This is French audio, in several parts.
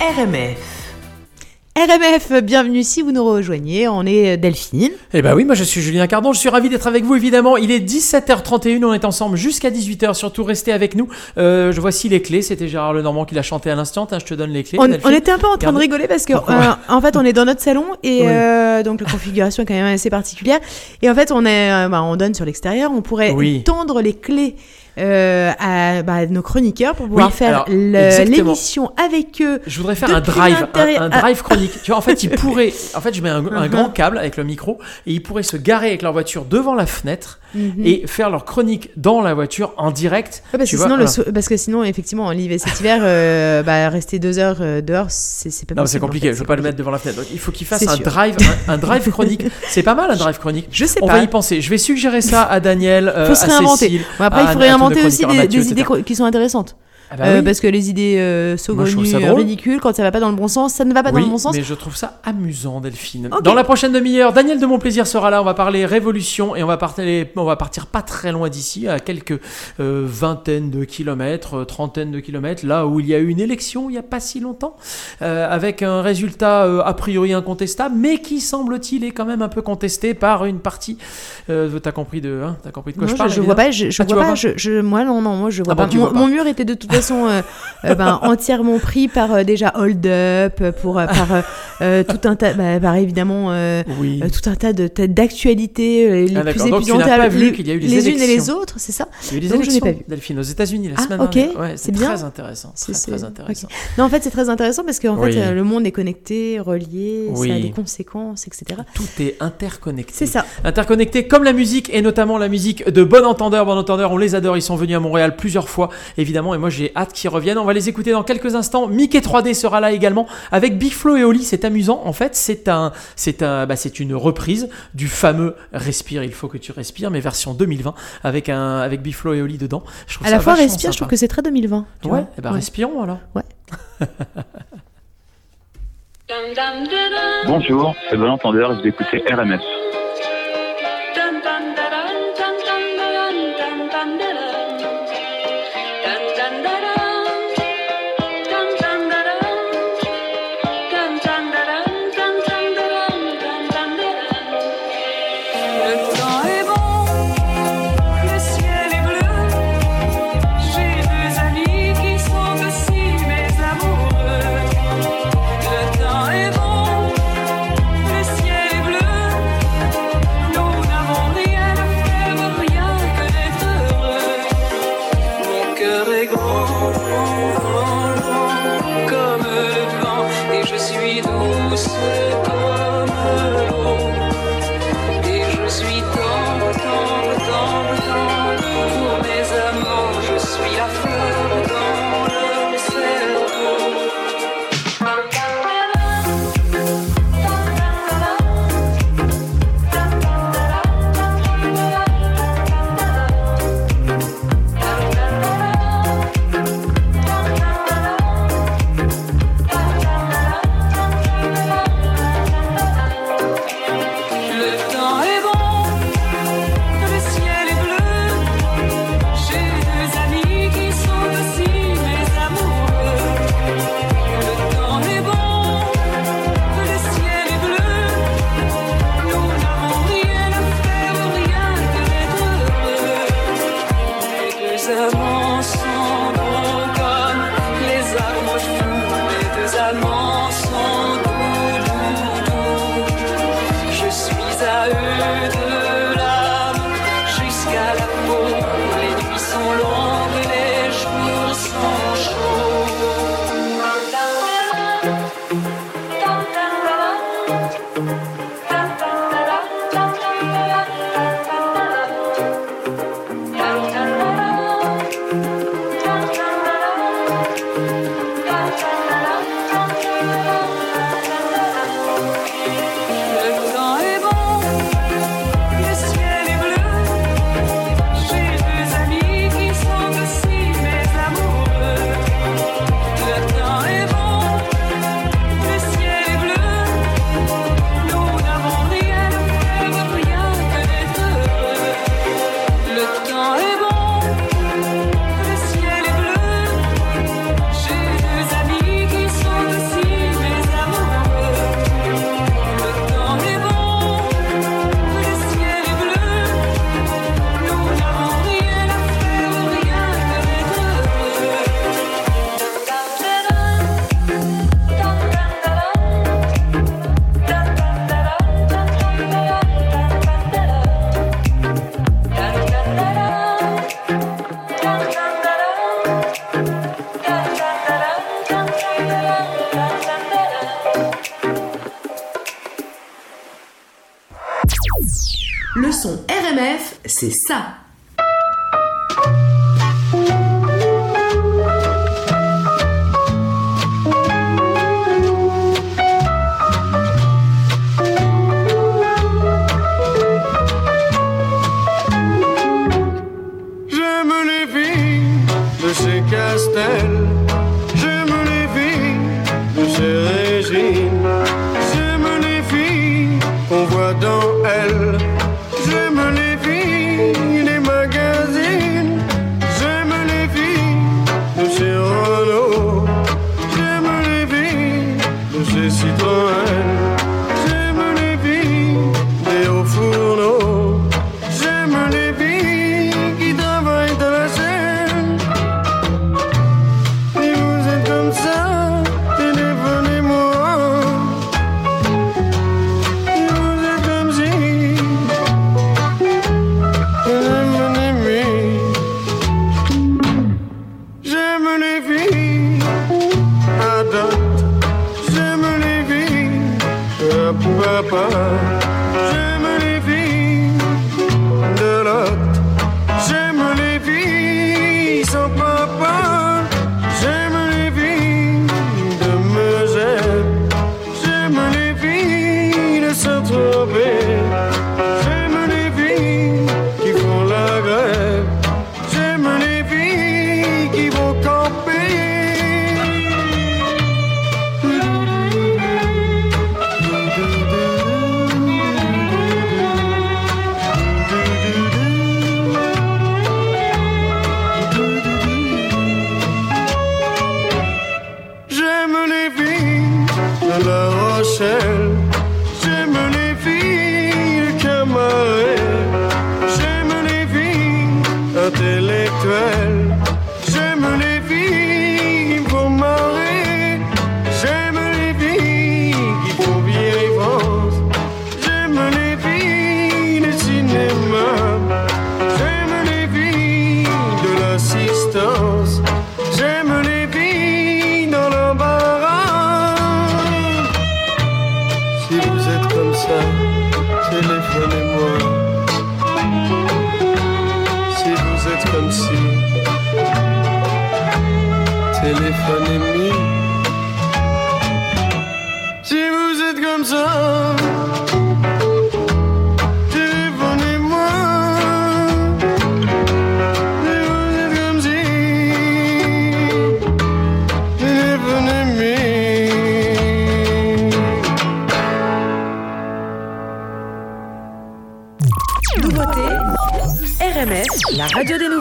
RMF. RMF, bienvenue si vous nous rejoignez, on est Delphine. Eh ben oui, moi je suis Julien Cardon, je suis ravi d'être avec vous évidemment. Il est 17h31, on est ensemble jusqu'à 18h, surtout restez avec nous. Euh, je voici les clés, c'était Gérard Lenormand qui l'a chanté à l'instant, Tiens, je te donne les clés. On, était un peu en train de rigoler parce que euh, en fait on est dans notre salon et Oui. euh, donc la configuration est quand même assez particulière et en fait on est euh, bah, on donne sur l'extérieur, on pourrait Oui. tendre les clés euh, à bah, nos chroniqueurs pour pouvoir Oui, faire l'émission avec eux. Je voudrais faire un drive, un, un drive chronique. Tu vois, en fait, ils pourraient. En fait, je mets un, un Mhm. grand câble avec le micro et ils pourraient se garer avec leur voiture devant la fenêtre Mhm. et faire leur chronique dans la voiture en direct. Ouais, parce, tu que vois, sinon, le parce que sinon, effectivement, en l'hiver, cet hiver, euh, bah, rester deux heures euh, dehors, c'est pas Non, c'est en compliqué. fait, Je pas le mettre devant la fenêtre. Donc, il faut qu'il fasse un sûr. drive, un, un drive chronique. C'est pas mal un drive chronique. Je sais On pas. va y penser. Je vais suggérer ça à Daniel, euh, Faut se à réinventer. Cécile. Bon, après, à- il faudrait à inventer aussi des, des idées qui sont intéressantes. Ah bah Euh. Parce que les idées euh, saugrenues, euh, ridicules, quand ça va pas dans le bon sens, ça ne va pas dans le bon sens. mais je trouve ça amusant, Delphine. Dans la prochaine demi-heure, Daniel de Mon Plaisir sera là. On va parler révolution et on va partir, on va partir pas très loin d'ici, à quelques euh, vingtaines de kilomètres, trentaines de kilomètres, là où il y a eu une élection il y a pas si longtemps, avec un résultat a priori incontestable, mais qui semble-t-il est quand même un peu contesté par une partie. T'as compris de, hein, compris de quoi je parle je, je vois pas, je, je Ah, vois vois pas, pas je, je- moi non, non, moi je vois Ah pas. Mon, vois pas. mon mur était de toute façon euh, euh, ben, entièrement pris par euh, déjà Hold Up, euh, pour, par euh, tout un tas, bah, évidemment euh, Oui. euh, tout un tas de d'actualités les Ah, plus vu les, qu'il y a eu les les unes et les autres, c'est ça Il y a eu des donc je n'ai élections, pas vu. Delphine, aux États-Unis la Ah, semaine dernière. Ouais, C'est bien. très intéressant. Très, C'est- très intéressant. Non, en fait, c'est très intéressant parce qu'en Oui. fait, le monde est connecté, relié, ça a Oui. des conséquences, etc. Tout est interconnecté. C'est ça. interconnectés comme la musique et notamment la musique de Bon Entendeur. Bon Entendeur, on les adore, ils sont venus à Montréal plusieurs fois évidemment et moi j'ai hâte qu'ils reviennent. On va les écouter dans quelques instants. Mickey 3D sera là également avec Big Flo et Oli. C'est amusant en fait, c'est un, c'est un, bah, c'est une reprise du fameux Respire, il faut que tu respires, mais version 2020 avec un, avec Big Flo et Oli dedans. Je À la fois, respire, je trouve que c'est très 2020. tu Ouais, vois. eh ben, Ouais. respirons alors. Bonjour, c'est Bon Entendeur et vous écoutez RMF. Et je suis douce comme c'est ça. J'aime les filles de chez Castel. J'aime les filles de chez Régine. J'aime les filles qu'on voit dans elle. À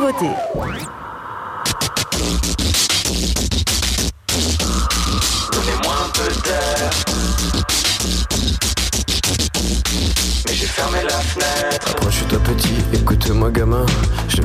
Donnez-moi un peu d'air. Mais j'ai fermé la fenêtre. Approche-toi petit, écoute-moi gamin.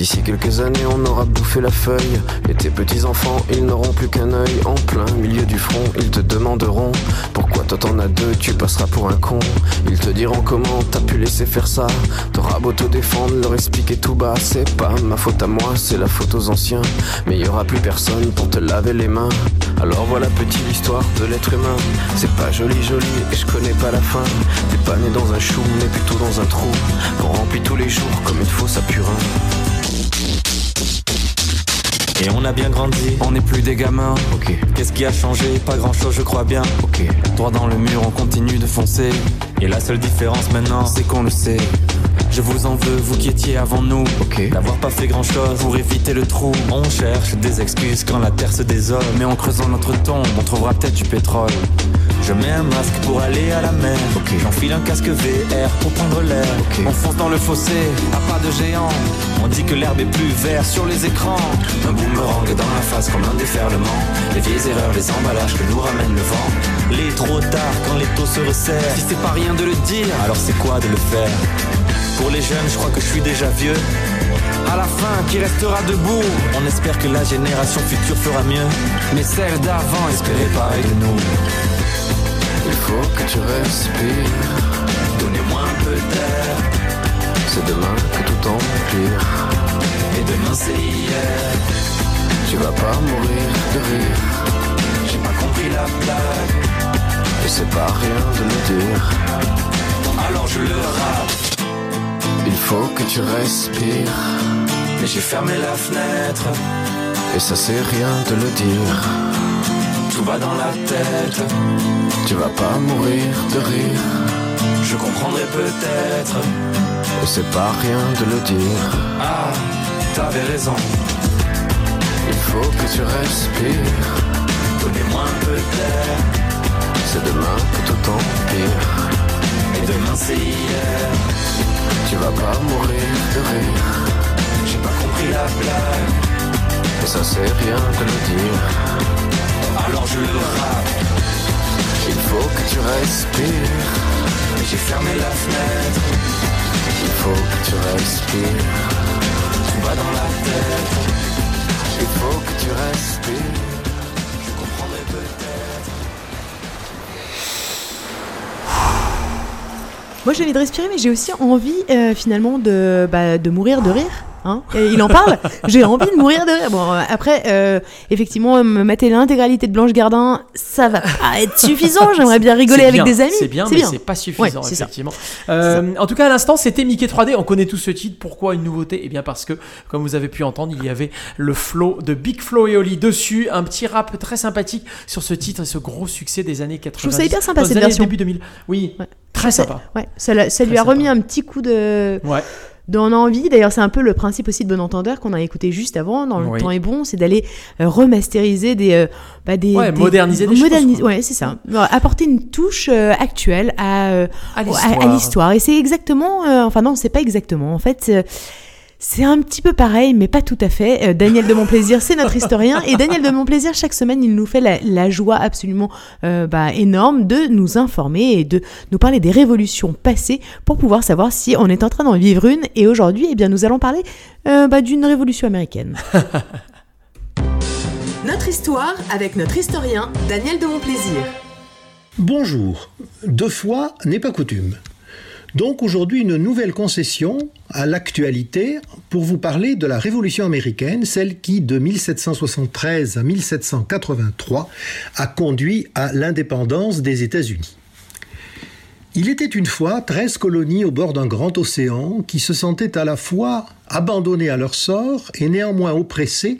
D'ici quelques années, on aura bouffé la feuille. Et tes petits-enfants, ils n'auront plus qu'un œil. En plein milieu du front, ils te demanderont Pourquoi toi t'en as deux, tu passeras pour un con. Ils te diront comment t'as pu laisser faire ça. T'auras beau te défendre, leur expliquer tout bas. C'est pas ma faute à moi, c'est la faute aux anciens. Mais y aura plus personne pour te laver les mains. Alors voilà petite l'histoire de l'être humain. C'est pas joli joli et je connais pas la fin. T'es pas né dans un chou, mais plutôt dans un trou. Qu'on remplit tous les jours comme une fosse à purin. Et on a bien grandi, on n'est plus des gamins. Ok, Qu'est-ce qui a changé? Pas grand chose, je crois bien. ok. Droit dans le mur, on continue de foncer. Et la seule différence maintenant, c'est qu'on le sait. Je vous en veux, vous qui étiez avant nous. Ok. D'avoir pas fait grand chose pour éviter le trou. On cherche des excuses quand la terre se désole. Mais en creusant notre tombe, on trouvera peut-être du pétrole. Je mets un masque pour aller à la mer. Ok. J'enfile un casque VR pour prendre l'air. Ok. On fonce dans le fossé, à pas de géant. On dit que l'herbe est plus verte sur les écrans. Un boomerang dans la face comme un déferlement. Les vieilles erreurs, les emballages que nous ramène le vent. Les trop tard quand les taux se resserrent. Si c'est pas rien de le dire, alors c'est quoi de le faire? Pour les jeunes, je crois que je suis déjà vieux. À la fin, qui restera debout? On espère que la génération future fera mieux. Mais celle d'avant espérait pareil de nous. Il faut que tu respires. Donnez-moi un peu d'air. C'est demain que tout empire. Et demain c'est hier. Tu vas pas mourir de rire. J'ai pas compris la blague. Et c'est pas rien de le dire. Alors je le rappe. Il faut que tu respires. Mais j'ai fermé la fenêtre. Et ça c'est rien de le dire. Tout va dans la tête. Tu vas pas mourir de rire. Je comprendrai peut-être. Et c'est pas rien de le dire. Ah, t'avais raison. Il faut que tu respires. Donnez-moi un peu d'air. C'est demain que tout empire. Et demain c'est hier. Tu vas pas mourir de rire. J'ai pas compris la blague. Et ça c'est rien de le dire. Alors je le rappe. Il faut que tu respires. Mais j'ai fermé la fenêtre. Il faut que tu respires. Tout va dans la tête. Il faut que tu respires. Moi j'ai envie de respirer, mais j'ai aussi envie euh, finalement de, bah, de mourir de rire. Hein Et il en parle J'ai envie de mourir de rire. Bon, euh, après, euh, effectivement, me mater l'intégralité de Blanche Gardin, ça va pas être suffisant. J'aimerais bien rigoler avec des amis. C'est bien, mais c'est pas suffisant, Ouais, effectivement. Euh, en tout cas, à l'instant, c'était Mickey 3D. On connaît tous ce titre. Pourquoi une nouveauté? Eh bien, parce que, comme vous avez pu entendre, il y avait le flow de Big Flo et Oli dessus. Un petit rap très sympathique sur ce titre et ce gros succès des années 80. trouve ça hyper sympa, cette version. début 2000. Oui, Ouais. Très Ça- sympa. Ouais, ça, ça lui a remis un petit coup de Ouais. d'en envie. D'ailleurs, c'est un peu le principe aussi de Bon Entendeur qu'on a écouté juste avant, dans Le Oui. temps est bon, c'est d'aller euh, remasteriser des, euh, bah, des, Ouais, moderniser des choses, moderniser- quoi. Ouais, c'est ça. Alors, apporter une touche euh, actuelle à, euh, À l'histoire. à l'histoire. Et c'est exactement, enfin non, c'est pas exactement. En fait, c'est un petit peu pareil, mais pas tout à fait. Euh, Daniel de Montplaisir, c'est notre historien. Et Daniel de Montplaisir, chaque semaine, il nous fait la, la joie absolument euh, bah, énorme de nous informer et de nous parler des révolutions passées pour pouvoir savoir si on est en train d'en vivre une. Et aujourd'hui, eh bien, nous allons parler euh, bah, d'une révolution américaine. Notre histoire avec notre historien Daniel de Montplaisir. Bonjour. Deux fois n'est pas coutume. Donc aujourd'hui une nouvelle concession à l'actualité pour vous parler de la Révolution américaine, celle qui de 1773 à 1783 a conduit à l'indépendance des États-Unis. Il était une fois 13 colonies au bord d'un grand océan qui se sentaient à la fois abandonnées à leur sort et néanmoins oppressées,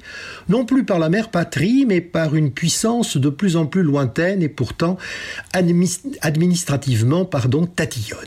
non plus par la mère patrie, mais par une puissance de plus en plus lointaine et pourtant administrativement pardon, tatillonne.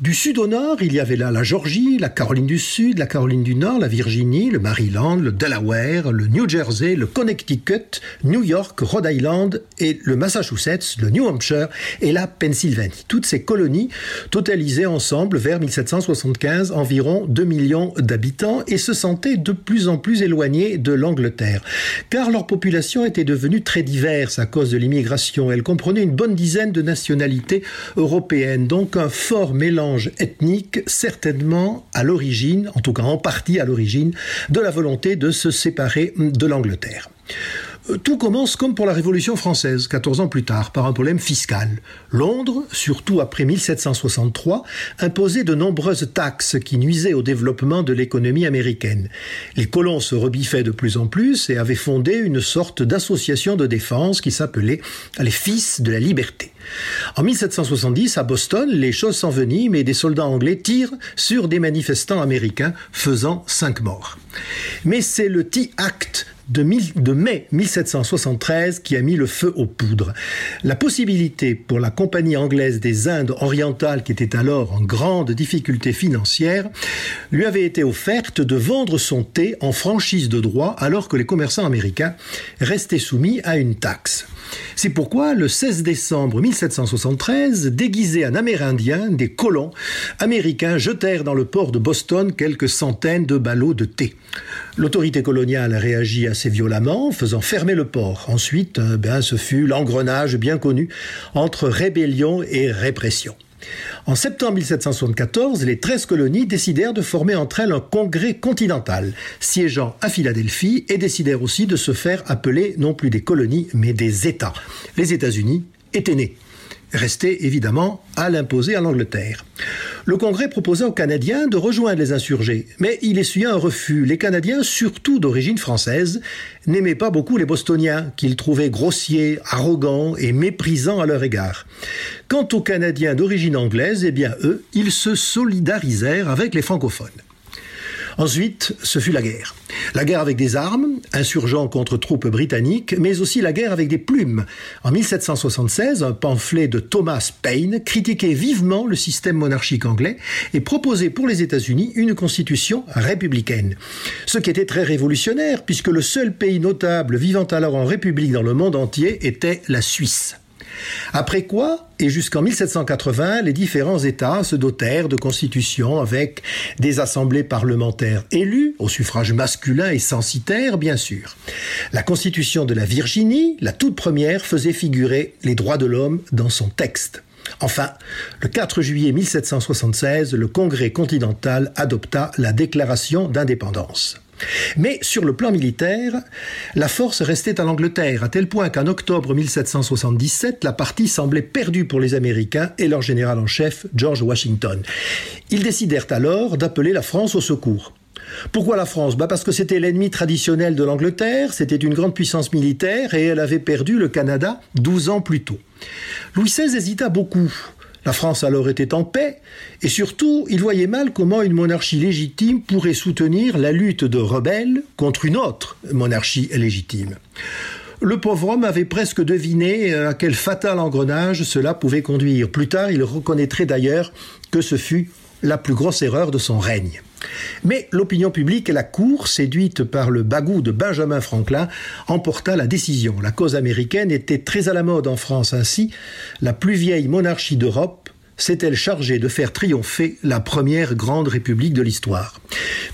Du sud au nord, il y avait là la Georgie, la Caroline du Sud, la Caroline du Nord, la Virginie, le Maryland, le Delaware, le New Jersey, le Connecticut, New York, Rhode Island et le Massachusetts, le New Hampshire et la Pennsylvanie. Toutes ces colonies totalisaient ensemble vers 1775 environ 2 millions d'habitants et se sentaient de plus en plus éloignées de l'Angleterre, car leur population était devenue très diverse à cause de l'immigration. Elle comprenait une bonne dizaine de nationalités européennes, donc un fort mélange ethnique, certainement à l'origine, en tout cas en partie à l'origine, de la volonté de se séparer de l'Angleterre. Tout commence comme pour la Révolution française, 14 ans plus tard, par un problème fiscal. Londres, surtout après 1763, imposait de nombreuses taxes qui nuisaient au développement de l'économie américaine. Les colons se rebiffaient de plus en plus et avaient fondé une sorte d'association de défense qui s'appelait les Fils de la Liberté. En 1770, à Boston, les choses s'enveniment et des soldats anglais tirent sur des manifestants américains, faisant cinq morts. Mais c'est le Tea Act de, mai 1773 qui a mis le feu aux poudres. La possibilité pour la Compagnie anglaise des Indes orientales, qui était alors en grande difficulté financière, lui avait été offerte de vendre son thé en franchise de droit alors que les commerçants américains restaient soumis à une taxe. C'est pourquoi, le 16 décembre 1773, déguisés en Amérindiens, des colons américains jetèrent dans le port de Boston quelques centaines de ballots de thé. L'autorité coloniale réagit assez violemment, faisant fermer le port. Ensuite, euh, ben, ce fut l'engrenage bien connu entre rébellion et répression. En septembre 1774, les 13 colonies décidèrent de former entre elles un congrès continental, siégeant à Philadelphie, et décidèrent aussi de se faire appeler non plus des colonies, mais des États. Les États-Unis étaient nés restait évidemment à l'imposer à l'Angleterre. Le Congrès proposa aux Canadiens de rejoindre les insurgés, mais il essuya un refus. Les Canadiens, surtout d'origine française, n'aimaient pas beaucoup les Bostoniens, qu'ils trouvaient grossiers, arrogants et méprisants à leur égard. Quant aux Canadiens d'origine anglaise, eh bien eux, ils se solidarisèrent avec les francophones. Ensuite, ce fut la guerre. La guerre avec des armes, insurgents contre troupes britanniques, mais aussi la guerre avec des plumes. En 1776, un pamphlet de Thomas Paine critiquait vivement le système monarchique anglais et proposait pour les États-Unis une constitution républicaine. Ce qui était très révolutionnaire puisque le seul pays notable vivant alors en république dans le monde entier était la Suisse. Après quoi, et jusqu'en 1780, les différents États se dotèrent de constitutions avec des assemblées parlementaires élues, au suffrage masculin et censitaire, bien sûr. La constitution de la Virginie, la toute première, faisait figurer les droits de l'homme dans son texte. Enfin, le 4 juillet 1776, le Congrès continental adopta la déclaration d'indépendance. Mais sur le plan militaire, la force restait à l'Angleterre, à tel point qu'en octobre 1777, la partie semblait perdue pour les Américains et leur général en chef, George Washington. Ils décidèrent alors d'appeler la France au secours. Pourquoi la France? Bah Parce que c'était l'ennemi traditionnel de l'Angleterre, c'était une grande puissance militaire et elle avait perdu le Canada 12 ans plus tôt. Louis XVI hésita beaucoup. La France alors était en paix, et surtout, il voyait mal comment une monarchie légitime pourrait soutenir la lutte de rebelles contre une autre monarchie légitime. Le pauvre homme avait presque deviné à quel fatal engrenage cela pouvait conduire. Plus tard, il reconnaîtrait d'ailleurs que ce fut la plus grosse erreur de son règne. Mais l'opinion publique et la Cour, séduite par le bagou de Benjamin Franklin, emporta la décision. La cause américaine était très à la mode en France. Ainsi, la plus vieille monarchie d'Europe s'est-elle chargée de faire triompher la première grande république de l'histoire.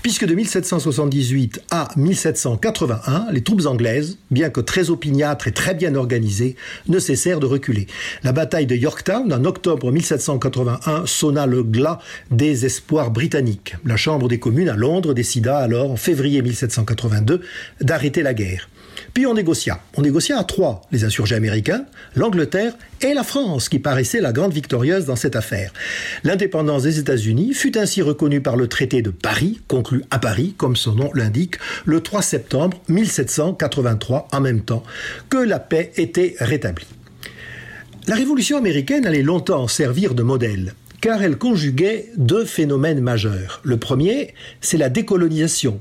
Puisque de 1778 à 1781, les troupes anglaises, bien que très opiniâtres et très bien organisées, ne cessèrent de reculer. La bataille de Yorktown, en octobre 1781, sonna le glas des espoirs britanniques. La Chambre des communes à Londres décida alors, en février 1782, d'arrêter la guerre. Puis on négocia. On négocia à trois, les insurgés américains, l'Angleterre et la France, qui paraissait la grande victorieuse dans cette affaire. L'indépendance des États-Unis fut ainsi reconnue par le traité de Paris, conclu à Paris, comme son nom l'indique, le 3 septembre 1783, en même temps que la paix était rétablie. La Révolution américaine allait longtemps servir de modèle car elle conjuguait deux phénomènes majeurs. Le premier, c'est la décolonisation,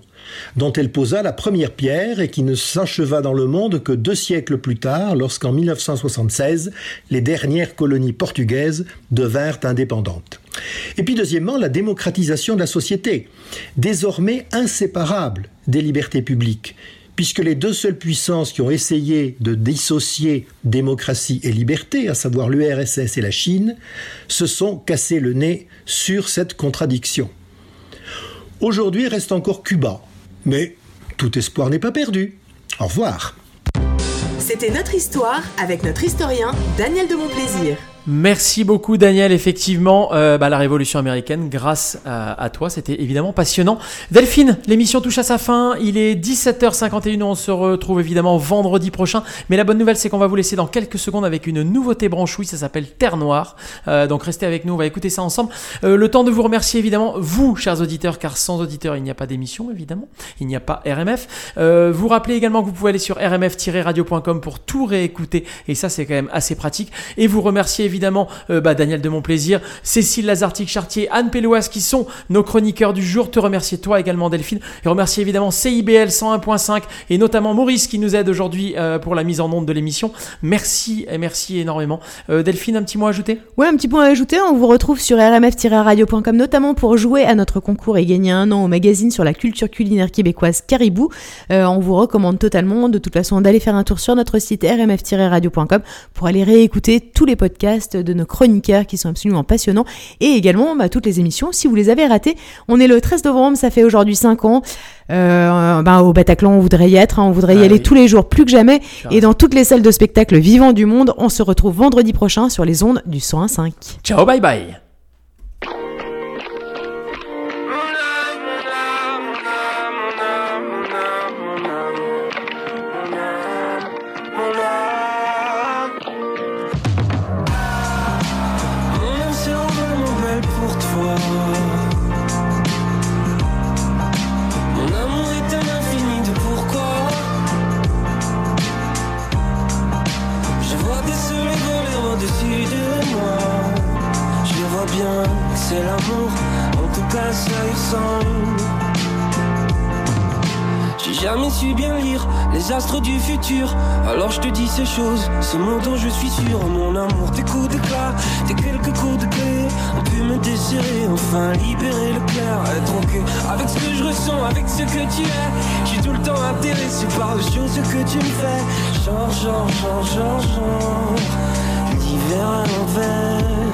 dont elle posa la première pierre et qui ne s'acheva dans le monde que deux siècles plus tard, lorsqu'en 1976, les dernières colonies portugaises devinrent indépendantes. Et puis deuxièmement, la démocratisation de la société, désormais inséparable des libertés publiques, puisque les deux seules puissances qui ont essayé de dissocier démocratie et liberté, à savoir l'URSS et la Chine, se sont cassés le nez sur cette contradiction. Aujourd'hui reste encore Cuba, mais tout espoir n'est pas perdu. Au revoir. C'était notre histoire avec notre historien Daniel de Montplaisir. Merci beaucoup Daniel, effectivement, euh, bah, la Révolution américaine, grâce à, à toi, c'était évidemment passionnant. Delphine, l'émission touche à sa fin, il est 17h51, on se retrouve évidemment vendredi prochain, mais la bonne nouvelle c'est qu'on va vous laisser dans quelques secondes avec une nouveauté branchouille, ça s'appelle Terre Noire, Euh, donc restez avec nous, on va écouter ça ensemble. Euh, le temps de vous remercier évidemment, vous chers auditeurs, car sans auditeurs il n'y a pas d'émission évidemment, il n'y a pas RMF. Euh, vous rappelez également que vous pouvez aller sur rmf-radio.com pour tout réécouter, et ça c'est quand même assez pratique, et vous remercier évidemment euh, bah, Daniel de Montplaisir, Cécile Lazartique-Chartier, Anne Péloise qui sont nos chroniqueurs du jour. Te remercier toi également Delphine et remercier évidemment CIBL 101.5 et notamment Maurice qui nous aide aujourd'hui euh, pour la mise en onde de l'émission. Merci merci énormément. Euh, Delphine, un petit mot à ajouter? Ouais, un petit point à ajouter, on vous retrouve sur rmf-radio.com notamment pour jouer à notre concours et gagner un an au magazine sur la culture culinaire québécoise Caribou. On vous recommande totalement de toute façon d'aller faire un tour sur notre site rmf-radio.com pour aller réécouter tous les podcasts de nos chroniqueurs qui sont absolument passionnants et également bah, toutes les émissions si vous les avez ratées. On est le 13 novembre, ça fait aujourd'hui 5 ans. Euh, bah, au Bataclan, on voudrait y être, hein, on voudrait y Ah aller oui. tous les jours plus que jamais. Et dans toutes les salles de spectacle vivants du monde, on se retrouve vendredi prochain sur les ondes du 101.5. Ciao, bye bye bien lire les astres du futur. Alors je te dis ces choses, ce mot dont je suis sûr. Mon amour, tes coups d'éclat, tes quelques coups de clé ont pu me desserrer, enfin libérer le clair. Être queue avec ce que je ressens, avec ce que tu es. Suis tout le temps intéressé par les choses que tu me fais. Genre, genre, genre, genre, genre. L'hiver à l'envers.